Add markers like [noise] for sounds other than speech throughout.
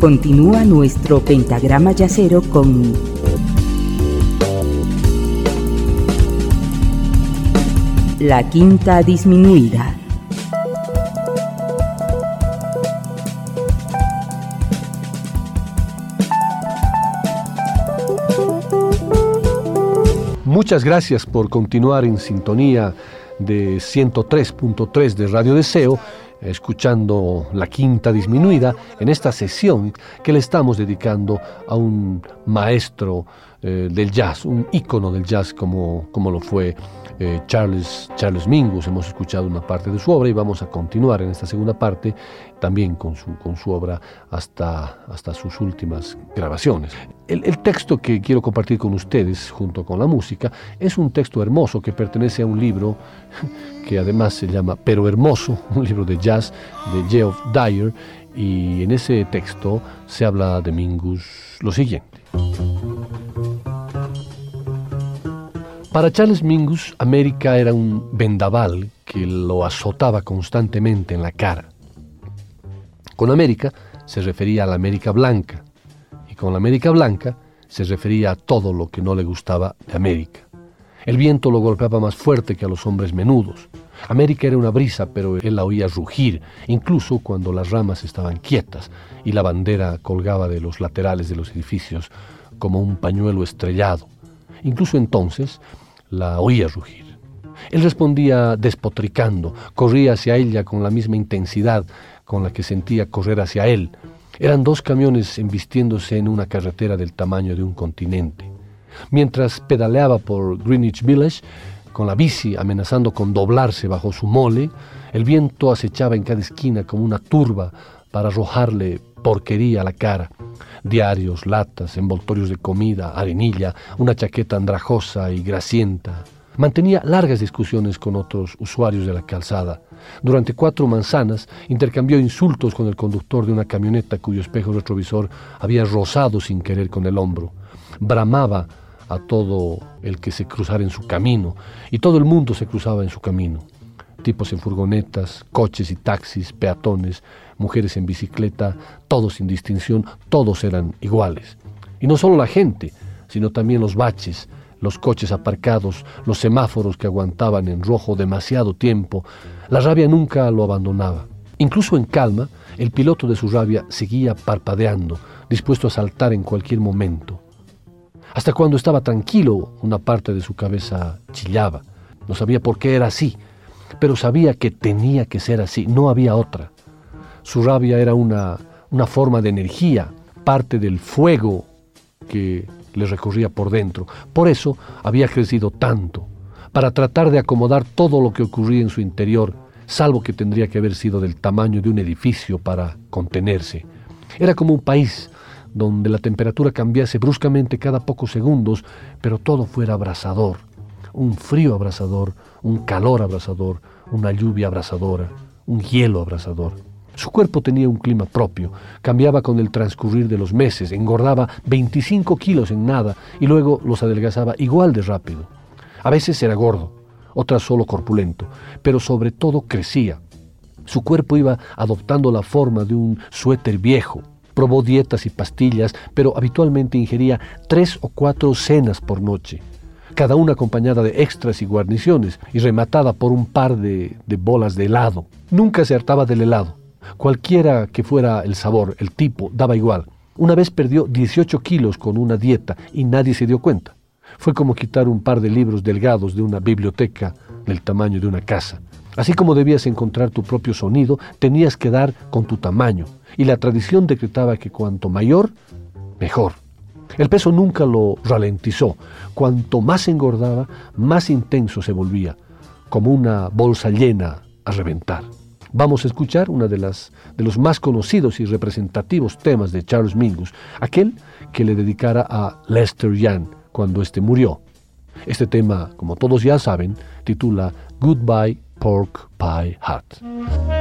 Continúa nuestro pentagrama yacero con la quinta disminuida. Muchas gracias por continuar en sintonía de 103.3 de Radio Deseo, escuchando la quinta disminuida en esta sesión que le estamos dedicando a un maestro eh, del jazz, un ícono del jazz como, como lo fue eh, Charles, Charles Mingus. Hemos escuchado una parte de su obra y vamos a continuar en esta segunda parte también con su, con su obra hasta, hasta sus últimas grabaciones. El, el, texto que quiero compartir con ustedes junto con la música es un texto hermoso que pertenece a un libro [laughs] que además se llama Pero Hermoso, un libro de jazz de Geoff Dyer y en ese texto se habla de Mingus lo siguiente. Para Charles Mingus, América era un vendaval que lo azotaba constantemente en la cara. Con América se refería a la América Blanca, y con la América Blanca se refería a todo lo que no le gustaba de América. El viento lo golpeaba más fuerte que a los hombres menudos. América era una brisa, pero él la oía rugir, incluso cuando las ramas estaban quietas y la bandera colgaba de los laterales de los edificios como un pañuelo estrellado. Incluso entonces la oía rugir. Él respondía despotricando, corría hacia ella con la misma intensidad con la que sentía correr hacia él. Eran dos camiones embistiéndose en una carretera del tamaño de un continente. Mientras pedaleaba por Greenwich Village, con la bici amenazando con doblarse bajo su mole, el viento acechaba en cada esquina como una turba para arrojarle porquería a la cara diarios, latas, envoltorios de comida, arenilla, una chaqueta andrajosa y grasienta. Mantenía largas discusiones con otros usuarios de la calzada. Durante cuatro manzanas intercambió insultos con el conductor de una camioneta cuyo espejo retrovisor había rozado sin querer con el hombro. Bramaba a todo el que se cruzara en su camino, y todo el mundo se cruzaba en su camino. Tipos en furgonetas, coches y taxis, peatones, mujeres en bicicleta, todos sin distinción, todos eran iguales. Y no solo la gente, sino también los baches, los coches aparcados, los semáforos que aguantaban en rojo demasiado tiempo. La rabia nunca lo abandonaba. Incluso en calma, el piloto de su rabia seguía parpadeando, dispuesto a saltar en cualquier momento. Hasta cuando estaba tranquilo, una parte de su cabeza chillaba. No sabía por qué era así, pero sabía que tenía que ser así, no había otra. Su rabia era una, una forma de energía, parte del fuego que le recorría por dentro. Por eso había crecido tanto, para tratar de acomodar todo lo que ocurría en su interior, salvo que tendría que haber sido del tamaño de un edificio para contenerse. Era como un país donde la temperatura cambiase bruscamente cada pocos segundos, pero todo fuera abrasador, un frío abrasador, un calor abrasador, una lluvia abrasadora, un hielo abrasador. Su cuerpo tenía un clima propio, cambiaba con el transcurrir de los meses, engordaba 25 kilos en nada y luego los adelgazaba igual de rápido. A veces era gordo, otras solo corpulento, pero sobre todo crecía. Su cuerpo iba adoptando la forma de un suéter viejo. Probó dietas y pastillas, pero habitualmente ingería tres o cuatro cenas por noche, cada una acompañada de extras y guarniciones y rematada por un par de, de bolas de helado. Nunca se hartaba del helado Cualquiera que fuera el sabor, el tipo, daba igual. Una vez perdió 18 kilos con una dieta y nadie se dio cuenta. Fue como quitar un par de libros delgados de una biblioteca del tamaño de una casa. Así como debías encontrar tu propio sonido, tenías que dar con tu tamaño. Y la tradición decretaba que cuanto mayor, mejor. El peso nunca lo ralentizó. Cuanto más engordaba, más intenso se volvía, como una bolsa llena a reventar. Vamos a escuchar uno de, de los más conocidos y representativos temas de Charles Mingus, aquel que le dedicara a Lester Young cuando éste murió. Este tema, como todos ya saben, titula Goodbye Pork Pie Hat.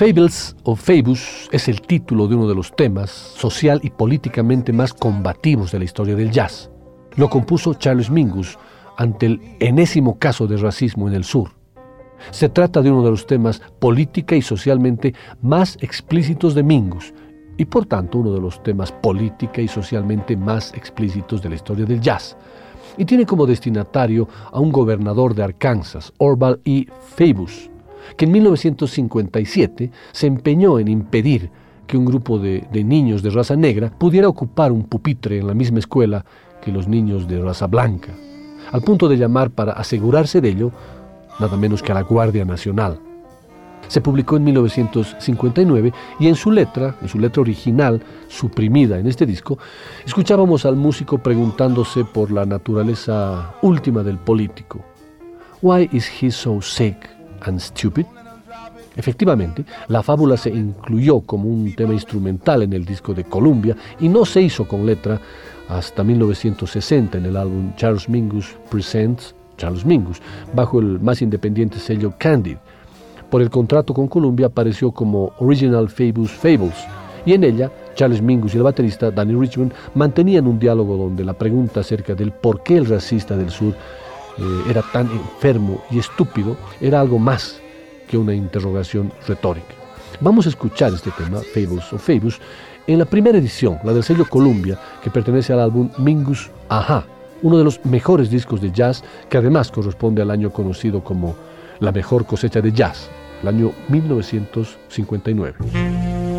Fables o Fabus es el título de uno de los temas social y políticamente más combativos de la historia del jazz. Lo compuso Charles Mingus ante el enésimo caso de racismo en el sur. Se trata de uno de los temas política y socialmente más explícitos de Mingus y por tanto uno de los temas política y socialmente más explícitos de la historia del jazz. Y tiene como destinatario a un gobernador de Arkansas, Orval E. Fabus, que en 1957 se empeñó en impedir que un grupo de, niños de raza negra pudiera ocupar un pupitre en la misma escuela que los niños de raza blanca, al punto de llamar para asegurarse de ello nada menos que a la Guardia Nacional. Se publicó en 1959 y en su letra, en su letra original, suprimida en este disco, escuchábamos al músico preguntándose por la naturaleza última del político. Why is he so sick and stupid? Efectivamente, la fábula se incluyó como un tema instrumental en el disco de Columbia y no se hizo con letra hasta 1960 en el álbum Charles Mingus Presents Charles Mingus, bajo el más independiente sello Candid. Por el contrato con Columbia apareció como Original Fabus Fables, y en ella Charles Mingus y el baterista Danny Richmond mantenían un diálogo donde la pregunta acerca del por qué el racista del sur eh, era tan enfermo y estúpido era algo más que una interrogación retórica. Vamos a escuchar este tema, Fables o Fabus, en la primera edición, la del sello Columbia, que pertenece al álbum Mingus Aha, uno de los mejores discos de jazz que además corresponde al año conocido como la mejor cosecha de jazz, el año 1959.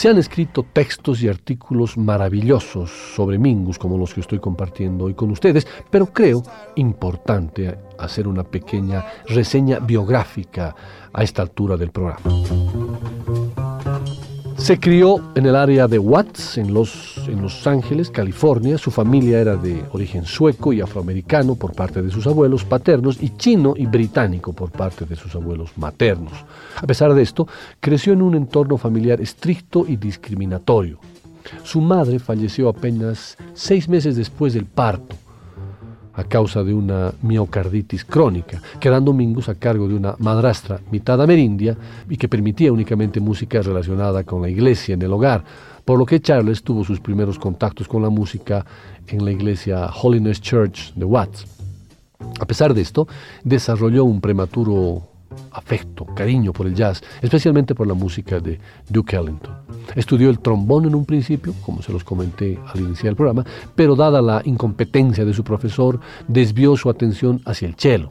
Se han escrito textos y artículos maravillosos sobre Mingus como los que estoy compartiendo hoy con ustedes, pero creo importante hacer una pequeña reseña biográfica a esta altura del programa. Se crió en el área de Watts, en Los, en Los Ángeles, California. Su familia era de origen sueco y afroamericano por parte de sus abuelos paternos y chino y británico por parte de sus abuelos maternos. A pesar de esto, creció en un entorno familiar estricto y discriminatorio. Su madre falleció apenas seis meses después del parto a causa de una miocarditis crónica, quedando Mingus a cargo de una madrastra mitad amerindia y que permitía únicamente música relacionada con la iglesia en el hogar, por lo que Charles tuvo sus primeros contactos con la música en la iglesia Holiness Church de Watts. A pesar de esto, desarrolló un prematuro afecto, cariño por el jazz, especialmente por la música de Duke Ellington. Estudió el trombón en un principio, como se los comenté al iniciar el programa, pero dada la incompetencia de su profesor, desvió su atención hacia el cello.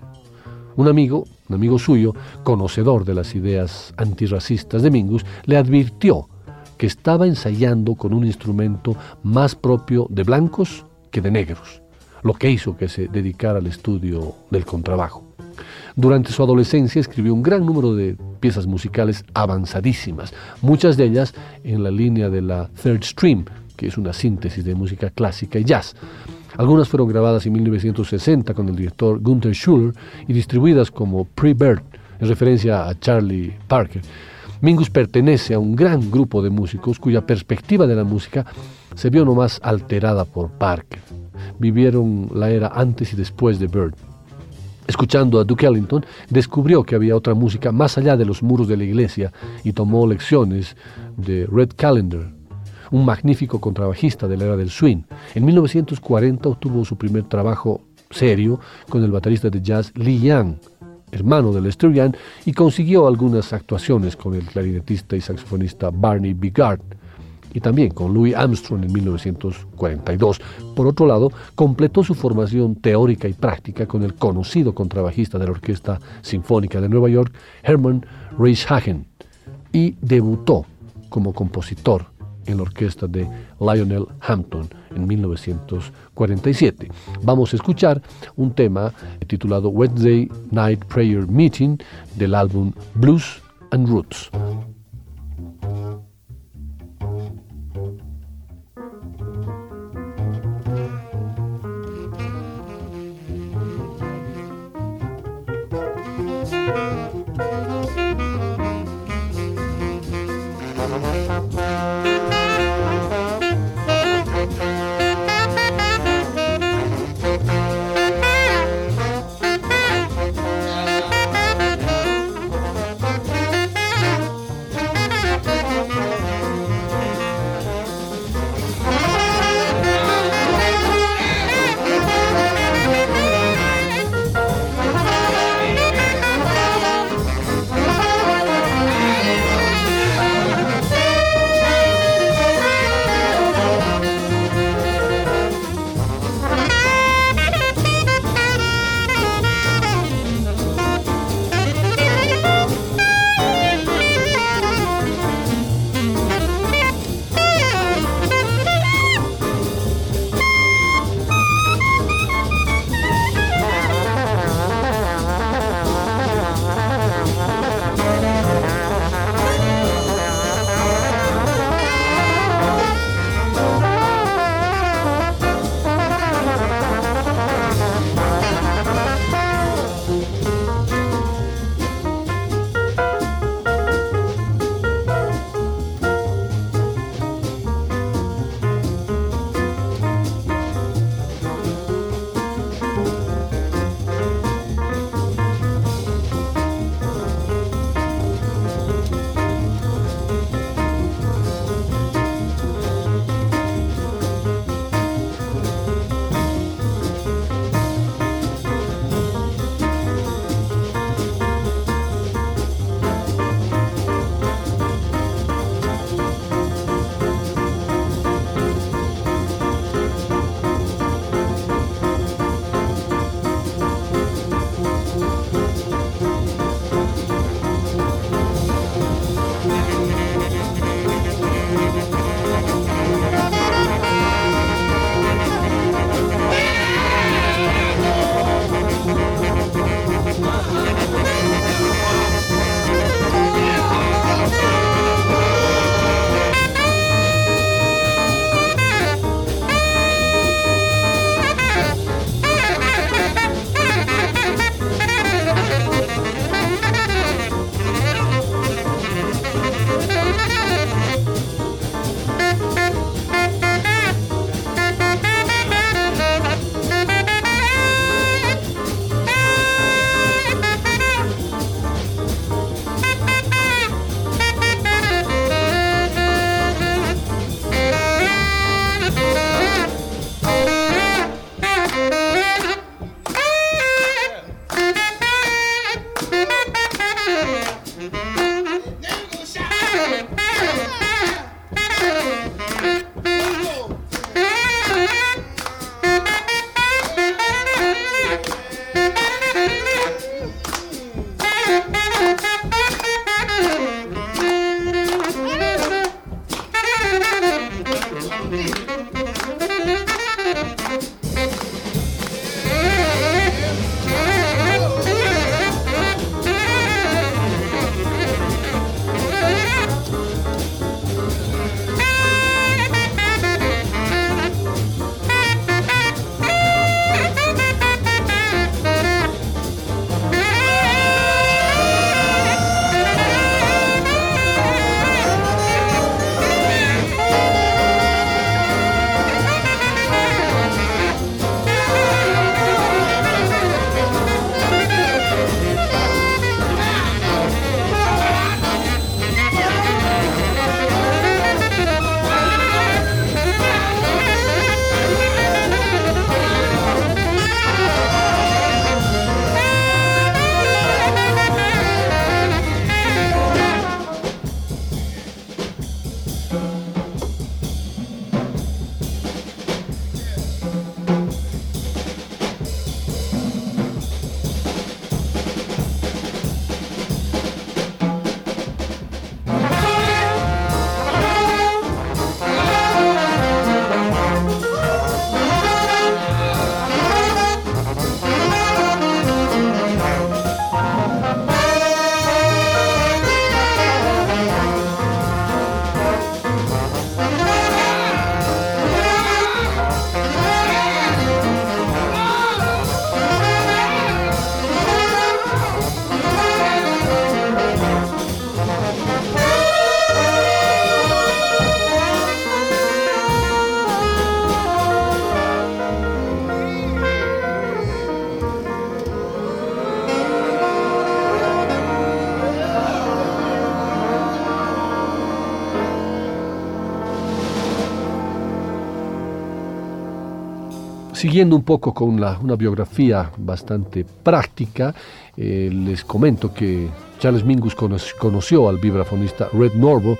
Un amigo, un amigo suyo, conocedor de las ideas antirracistas de Mingus, le advirtió que estaba ensayando con un instrumento más propio de blancos que de negros, lo que hizo que se dedicara al estudio del contrabajo. Durante su adolescencia escribió un gran número de piezas musicales avanzadísimas, muchas de ellas en la línea de la Third Stream, que es una síntesis de música clásica y jazz. Algunas fueron grabadas en 1960 con el director Gunther Schuller y distribuidas como Pre-Bird, en referencia a Charlie Parker. Mingus pertenece a un gran grupo de músicos cuya perspectiva de la música se vio nomás alterada por Parker. Vivieron la era antes y después de Bird. Escuchando a Duke Ellington, descubrió que había otra música más allá de los muros de la iglesia y tomó lecciones de Red Callender, un magnífico contrabajista de la era del swing. En 1940 obtuvo su primer trabajo serio con el baterista de jazz Lee Young, hermano de Lester Young, y consiguió algunas actuaciones con el clarinetista y saxofonista Barney Bigard y también con Louis Armstrong en 1942. Por otro lado, completó su formación teórica y práctica con el conocido contrabajista de la Orquesta Sinfónica de Nueva York, Herman Reishagen, y debutó como compositor en la orquesta de Lionel Hampton en 1947. Vamos a escuchar un tema titulado Wednesday Night Prayer Meeting del álbum Blues and Roots. Siguiendo un poco con una biografía bastante práctica, eh, les comento que Charles Mingus conoció al vibrafonista Red Norvo.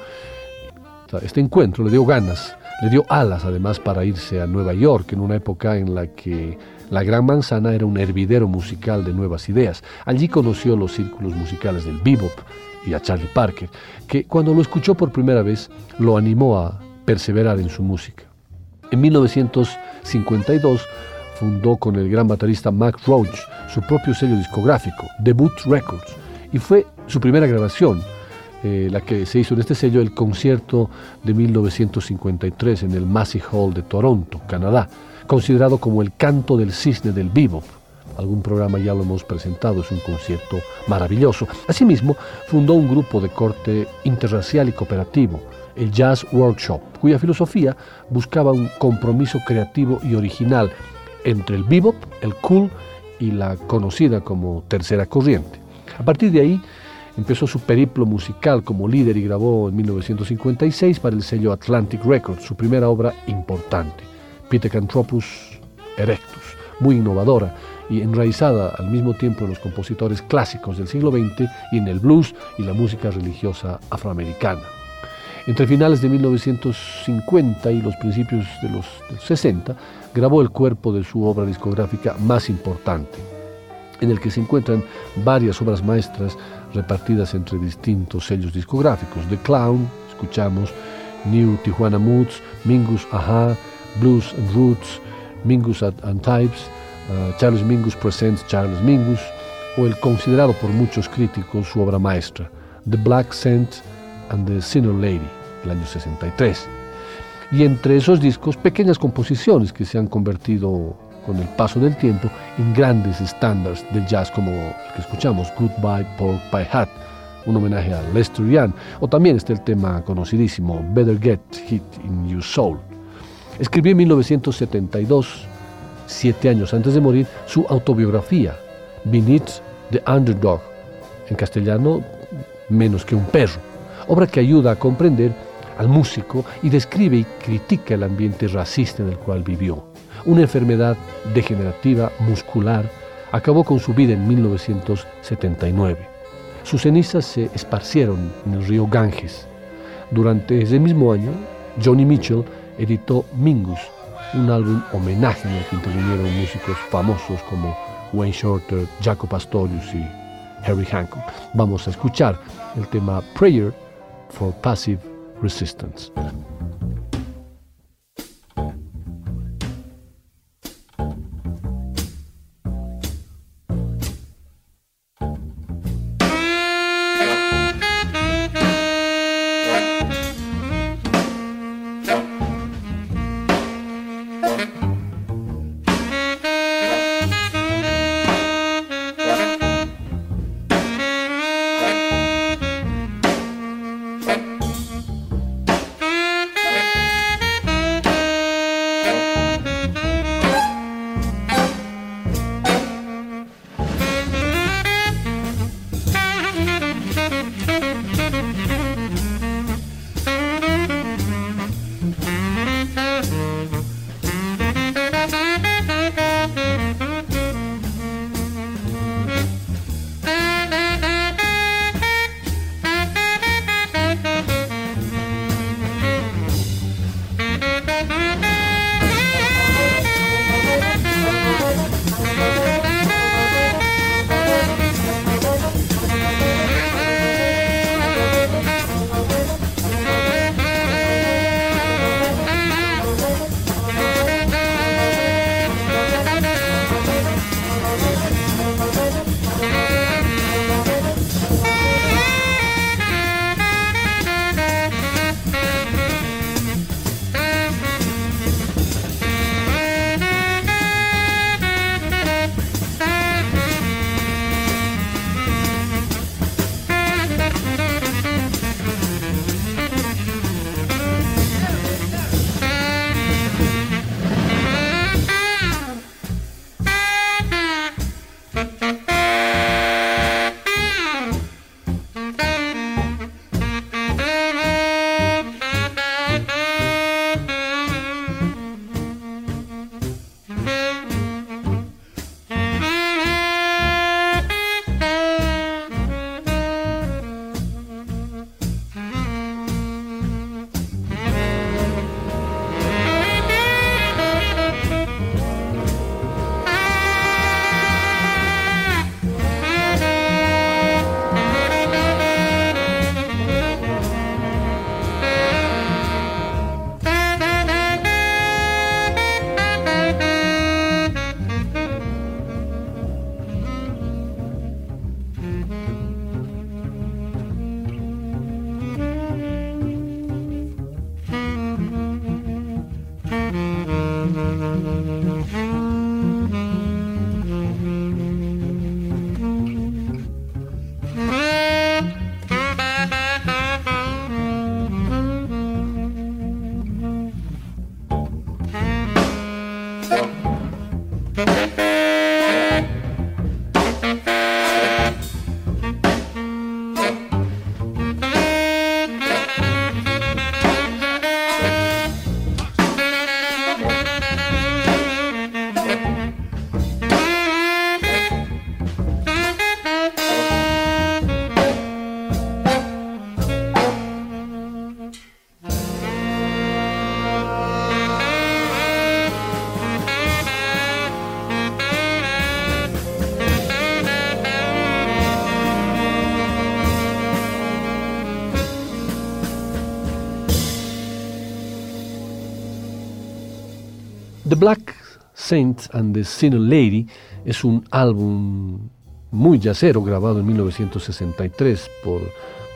Este encuentro le dio ganas, le dio alas además para irse a Nueva York en una época en la que la Gran Manzana era un hervidero musical de nuevas ideas. Allí conoció los círculos musicales del bebop y a Charlie Parker, que cuando lo escuchó por primera vez lo animó a perseverar en su música. En 1952 fundó con el gran baterista Mac Roach su propio sello discográfico, Debut Records, y fue su primera grabación, eh, la que se hizo en este sello, el concierto de 1953 en el Massey Hall de Toronto, Canadá, considerado como el canto del cisne del bebop. Algún programa ya lo hemos presentado, es un concierto maravilloso. Asimismo, fundó un grupo de corte interracial y cooperativo, el Jazz Workshop, cuya filosofía buscaba un compromiso creativo y original entre el bebop, el cool y la conocida como tercera corriente. A partir de ahí empezó su periplo musical como líder y grabó en 1956 para el sello Atlantic Records su primera obra importante, Pithecanthropus erectus, muy innovadora y enraizada al mismo tiempo en los compositores clásicos del siglo XX y en el blues y la música religiosa afroamericana. Entre finales de 1950 y los principios de los 60, grabó el cuerpo de su obra discográfica más importante, en el que se encuentran varias obras maestras repartidas entre distintos sellos discográficos. The Clown, escuchamos, New Tijuana Moods, Mingus Aha, Blues and Roots, Mingus and Types, uh, Charles Mingus Presents Charles Mingus, o el considerado por muchos críticos su obra maestra, The Black Scent and the Sinner Lady el año 63. Y entre esos discos, pequeñas composiciones que se han convertido con el paso del tiempo en grandes estándares del jazz como el que escuchamos, Goodbye Pork Pie Hat, un homenaje a Lester Young, o también está el tema conocidísimo Better Get Hit in Your Soul. Escribió en 1972, siete años antes de morir, su autobiografía, Beneath the Underdog, en castellano, menos que un perro, obra que ayuda a comprender al músico y describe y critica el ambiente racista en el cual vivió. Una enfermedad degenerativa muscular acabó con su vida en 1979. Sus cenizas se esparcieron en el río Ganges. Durante ese mismo año, Johnny Mitchell editó Mingus, un álbum homenaje en el que intervinieron músicos famosos como Wayne Shorter, Jaco Pastorius y Harry Hancock. Vamos a escuchar el tema Prayer for Passive Resistance. Saint and the Sinner Lady es un álbum muy yacero grabado en 1963 por,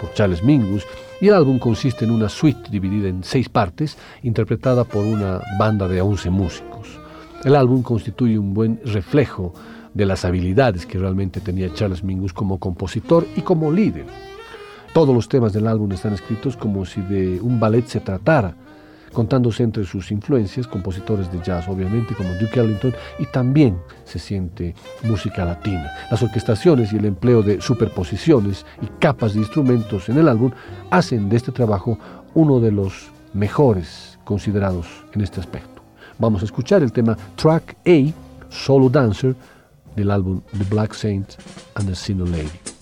por Charles Mingus y el álbum consiste en una suite dividida en seis partes interpretada por una banda de 11 músicos. El álbum constituye un buen reflejo de las habilidades que realmente tenía Charles Mingus como compositor y como líder. Todos los temas del álbum están escritos como si de un ballet se tratara, contándose entre sus influencias compositores de jazz, obviamente, como Duke Ellington, y también se siente música latina. Las orquestaciones y el empleo de superposiciones y capas de instrumentos en el álbum hacen de este trabajo uno de los mejores considerados en este aspecto. Vamos a escuchar el tema Track A, Solo Dancer, del álbum The Black Saint and the Sinner Lady.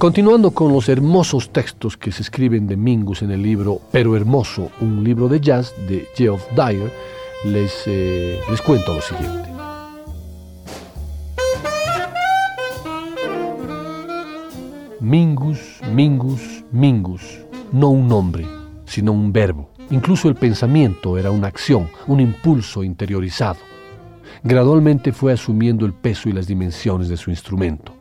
Continuando con los hermosos textos que se escriben de Mingus en el libro Pero Hermoso, un libro de jazz de Geoff Dyer, les, eh, les cuento lo siguiente. Mingus, Mingus, Mingus, no un nombre, sino un verbo. Incluso el pensamiento era una acción, un impulso interiorizado. Gradualmente fue asumiendo el peso y las dimensiones de su instrumento.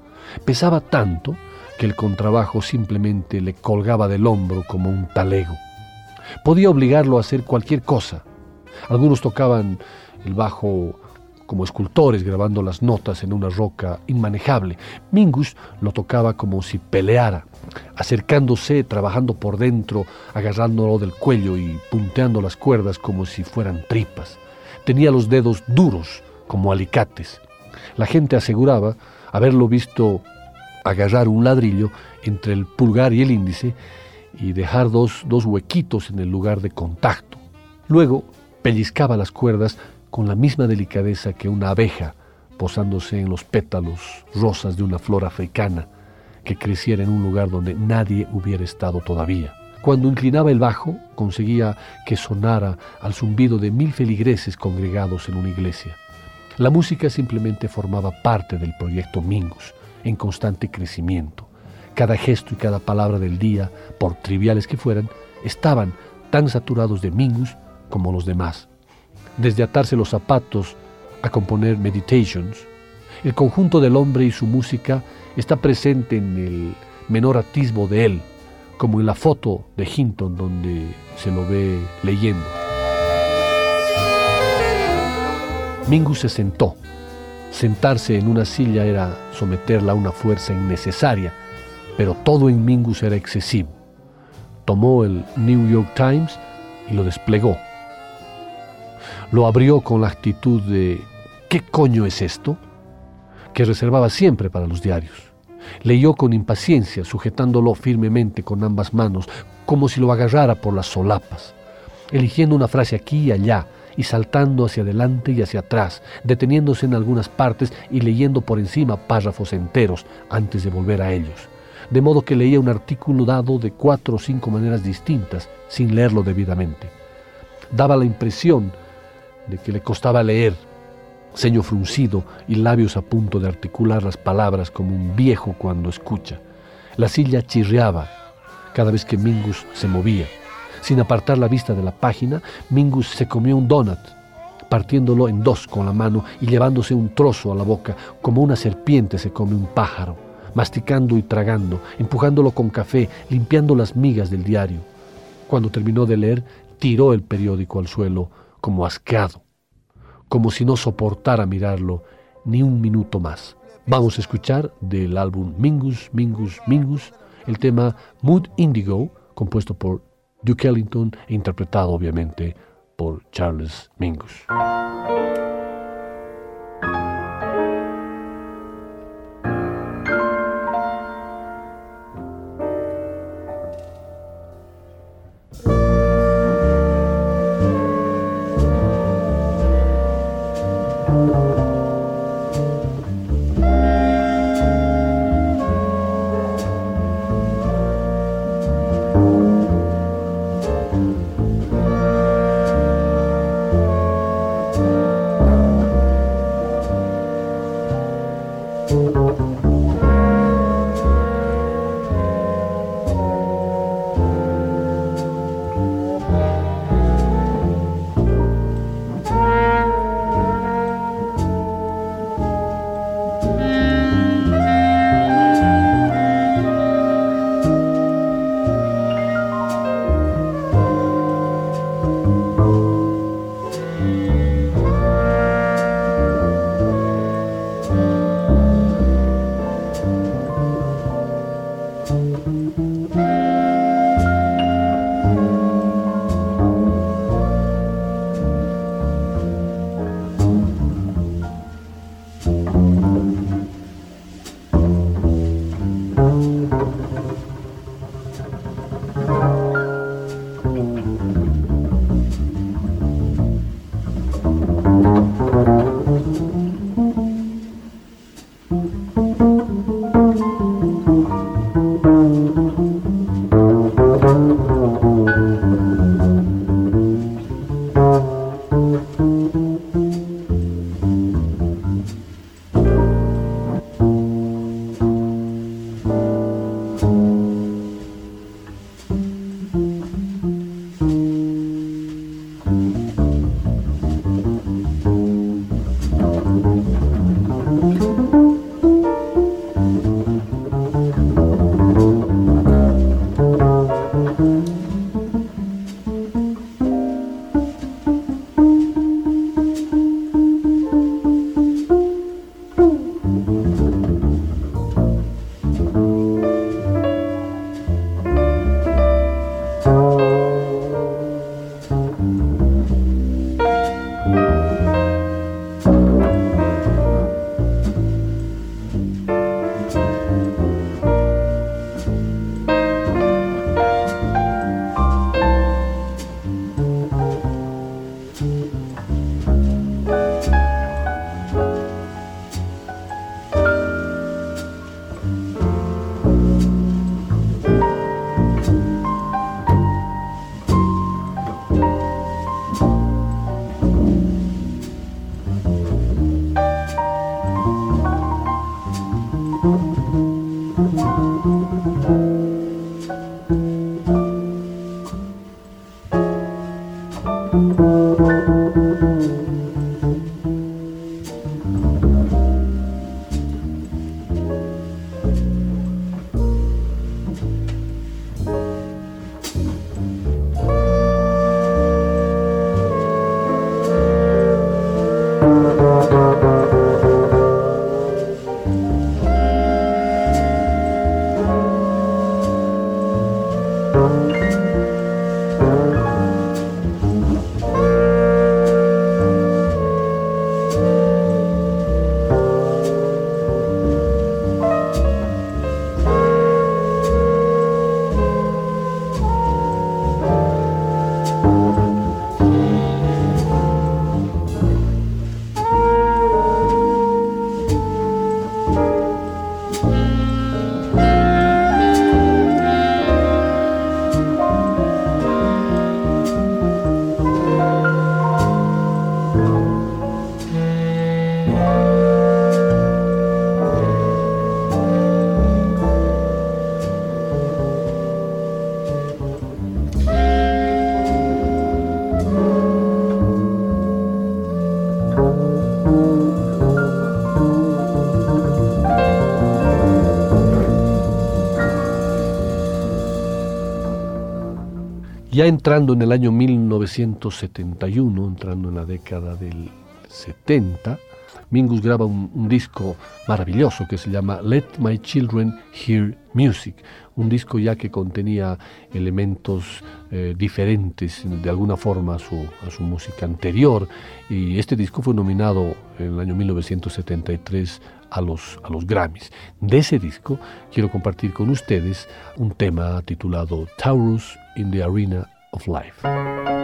Pesaba tanto que el contrabajo simplemente le colgaba del hombro como un talego. Podía obligarlo a hacer cualquier cosa. Algunos tocaban el bajo como escultores grabando las notas en una roca inmanejable. Mingus lo tocaba como si peleara, acercándose, trabajando por dentro, agarrándolo del cuello y punteando las cuerdas como si fueran tripas. Tenía los dedos duros como alicates. La gente aseguraba haberlo visto agarrar un ladrillo entre el pulgar y el índice y dejar dos, dos huequitos en el lugar de contacto. Luego pellizcaba las cuerdas con la misma delicadeza que una abeja posándose en los pétalos rosas de una flor africana que creciera en un lugar donde nadie hubiera estado todavía. Cuando inclinaba el bajo, conseguía que sonara al zumbido de mil feligreses congregados en una iglesia. La música simplemente formaba parte del proyecto Mingus, en constante crecimiento. Cada gesto y cada palabra del día, por triviales que fueran, estaban tan saturados de Mingus como los demás desde atarse los zapatos a componer meditations, el conjunto del hombre y su música está presente en el menor atisbo de él, como en la foto de Hinton donde se lo ve leyendo. Mingus se sentó. Sentarse en una silla era someterla a una fuerza innecesaria, pero todo en Mingus era excesivo. Tomó el New York Times y lo desplegó lo abrió con la actitud de ¿qué coño es esto? que reservaba siempre para los diarios. Leyó con impaciencia, sujetándolo firmemente con ambas manos, como si lo agarrara por las solapas, eligiendo una frase aquí y allá, y saltando hacia adelante y hacia atrás, deteniéndose en algunas partes y leyendo por encima párrafos enteros antes de volver a ellos. De modo que leía un artículo dado de cuatro o cinco maneras distintas sin leerlo debidamente. Daba la impresión de que le costaba leer, ceño fruncido y labios a punto de articular las palabras como un viejo cuando escucha. La silla chirriaba cada vez que Mingus se movía. Sin apartar la vista de la página, Mingus se comió un donut, partiéndolo en dos con la mano y llevándose un trozo a la boca, como una serpiente se come un pájaro, masticando y tragando, empujándolo con café, limpiando las migas del diario. Cuando terminó de leer, tiró el periódico al suelo como asqueado, como si no soportara mirarlo ni un minuto más. Vamos a escuchar del álbum Mingus, Mingus, Mingus, el tema Mood Indigo, compuesto por Duke Ellington interpretado obviamente por Charles Mingus. Ya entrando en el año 1971, entrando en la década del 70, Mingus graba un, disco maravilloso que se llama Let My Children Hear Music, un disco ya que contenía elementos eh, diferentes de alguna forma a su, a su música anterior y este disco fue nominado en el año 1973 a los, a los Grammys. De ese disco quiero compartir con ustedes un tema titulado Taurus in the Arena of Life.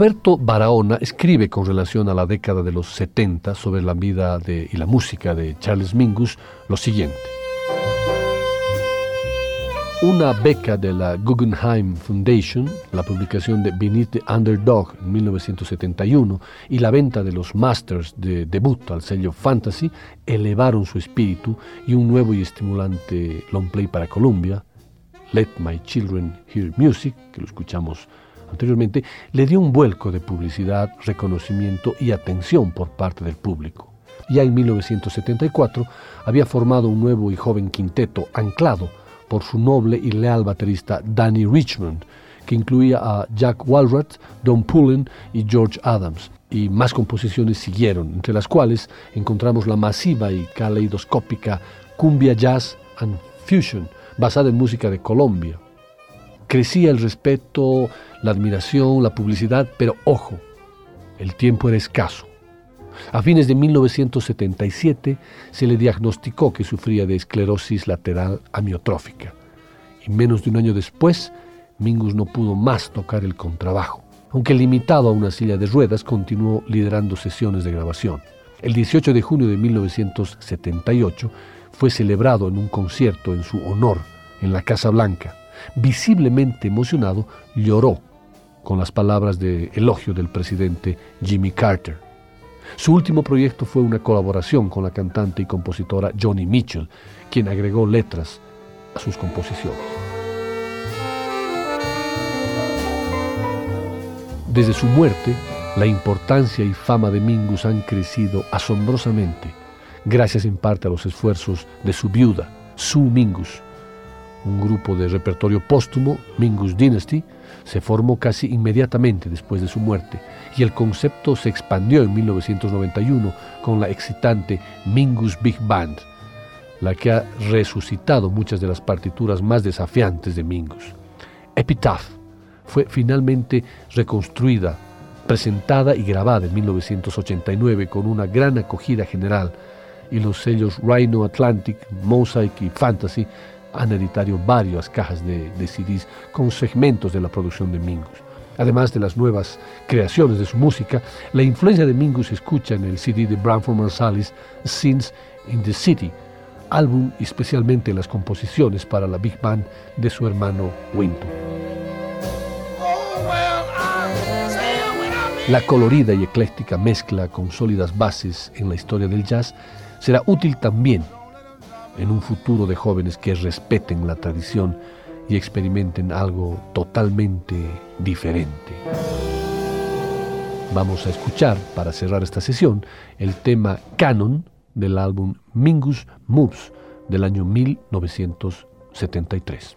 Roberto Barahona escribe con relación a la década de los 70 sobre la vida y la música de Charles Mingus lo siguiente. Una beca de la Guggenheim Foundation, la publicación de Beneath the Underdog en 1971 y la venta de los masters de debut al sello Fantasy elevaron su espíritu y un nuevo y estimulante long play para Columbia, Let My Children Hear Music, que lo escuchamos anteriormente, le dio un vuelco de publicidad, reconocimiento y atención por parte del público. Ya en 1974 había formado un nuevo y joven quinteto anclado por su noble y leal baterista Danny Richmond, que incluía a Jack Walrath, Don Pullen y George Adams. Y más composiciones siguieron, entre las cuales encontramos la masiva y caleidoscópica Cumbia Jazz and Fusion, basada en música de Colombia. Crecía el respeto, la admiración, la publicidad, pero ojo, el tiempo era escaso. A fines de 1977 se le diagnosticó que sufría de esclerosis lateral amiotrófica y menos de un año después Mingus no pudo más tocar el contrabajo. Aunque limitado a una silla de ruedas, continuó liderando sesiones de grabación. El 18 de junio de 1978 fue celebrado en un concierto en su honor en la Casa Blanca. Visiblemente emocionado, lloró con las palabras de elogio del presidente Jimmy Carter. Su último proyecto fue una colaboración con la cantante y compositora Johnny Mitchell, quien agregó letras a sus composiciones. Desde su muerte, la importancia y fama de Mingus han crecido asombrosamente, gracias en parte a los esfuerzos de su viuda, Sue Mingus, un grupo de repertorio póstumo, Mingus Dynasty, se formó casi inmediatamente después de su muerte y el concepto se expandió en 1991 con la excitante Mingus Big Band, la que ha resucitado muchas de las partituras más desafiantes de Mingus. Epitaph fue finalmente reconstruida, presentada y grabada en 1989 con una gran acogida general y los sellos Rhino Atlantic, Mosaic y Fantasy han editado varias cajas de, CDs con segmentos de la producción de Mingus. Además de las nuevas creaciones de su música, la influencia de Mingus se escucha en el CD de Branford Marsalis, Scenes in the City, álbum especialmente en las composiciones para la Big Band de su hermano Winton. La colorida y ecléctica mezcla con sólidas bases en la historia del jazz será útil también en un futuro de jóvenes que respeten la tradición y experimenten algo totalmente diferente. Vamos a escuchar, para cerrar esta sesión, el tema Canon del álbum Mingus Moves del año 1973.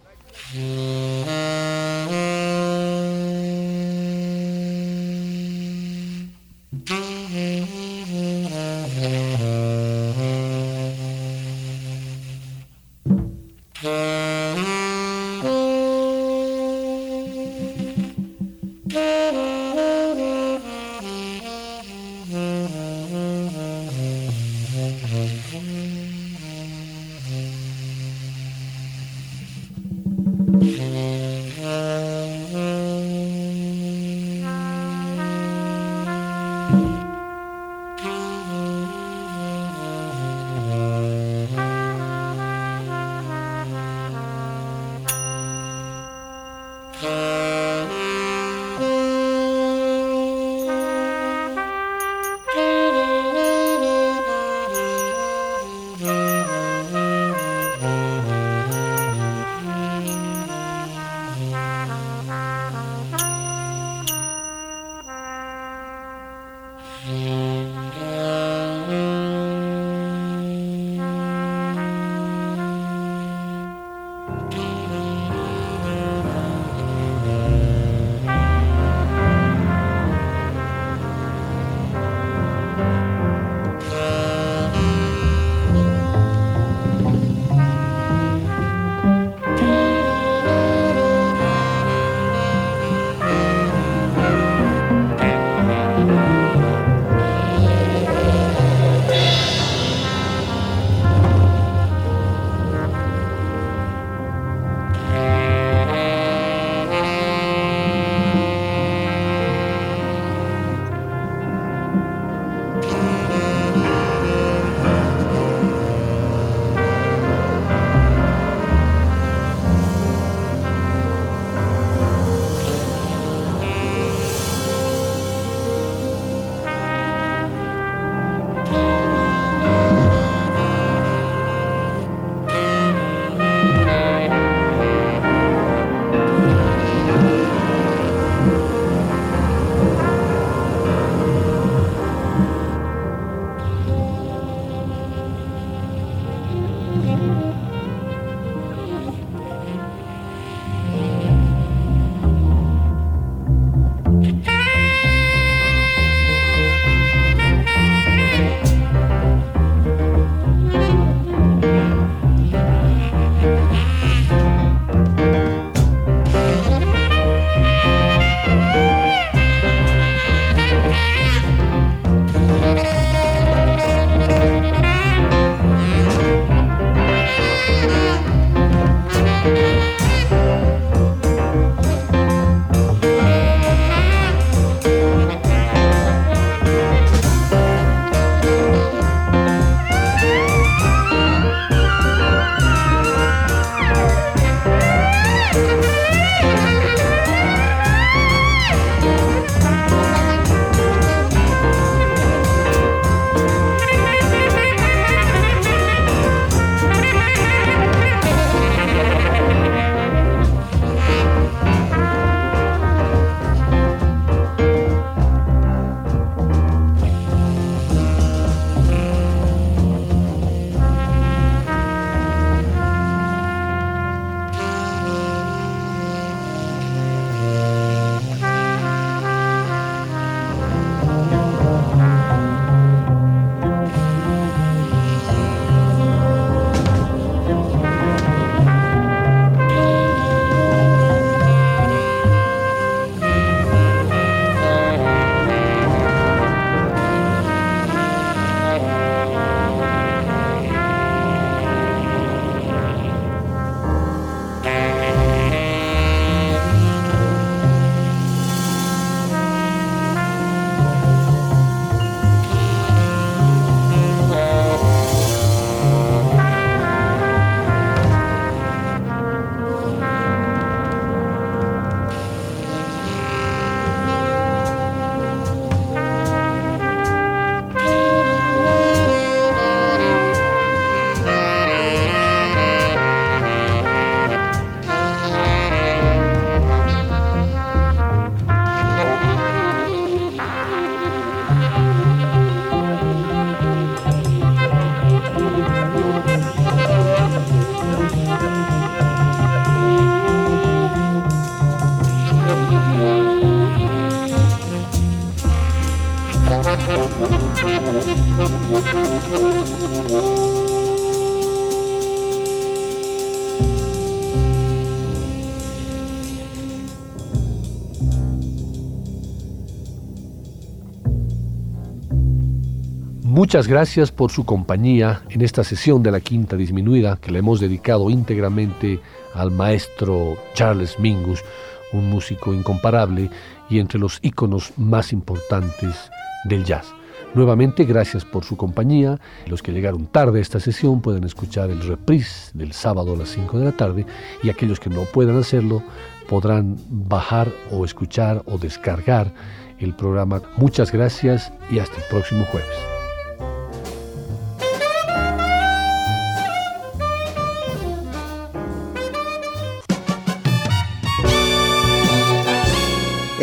Muchas gracias por su compañía en esta sesión de la Quinta Disminuida que le hemos dedicado íntegramente al maestro Charles Mingus, un músico incomparable y entre los íconos más importantes del jazz. Nuevamente, gracias por su compañía. Los que llegaron tarde a esta sesión pueden escuchar el reprise del sábado a las 5 de la tarde y aquellos que no puedan hacerlo podrán bajar o escuchar o descargar el programa. Muchas gracias y hasta el próximo jueves.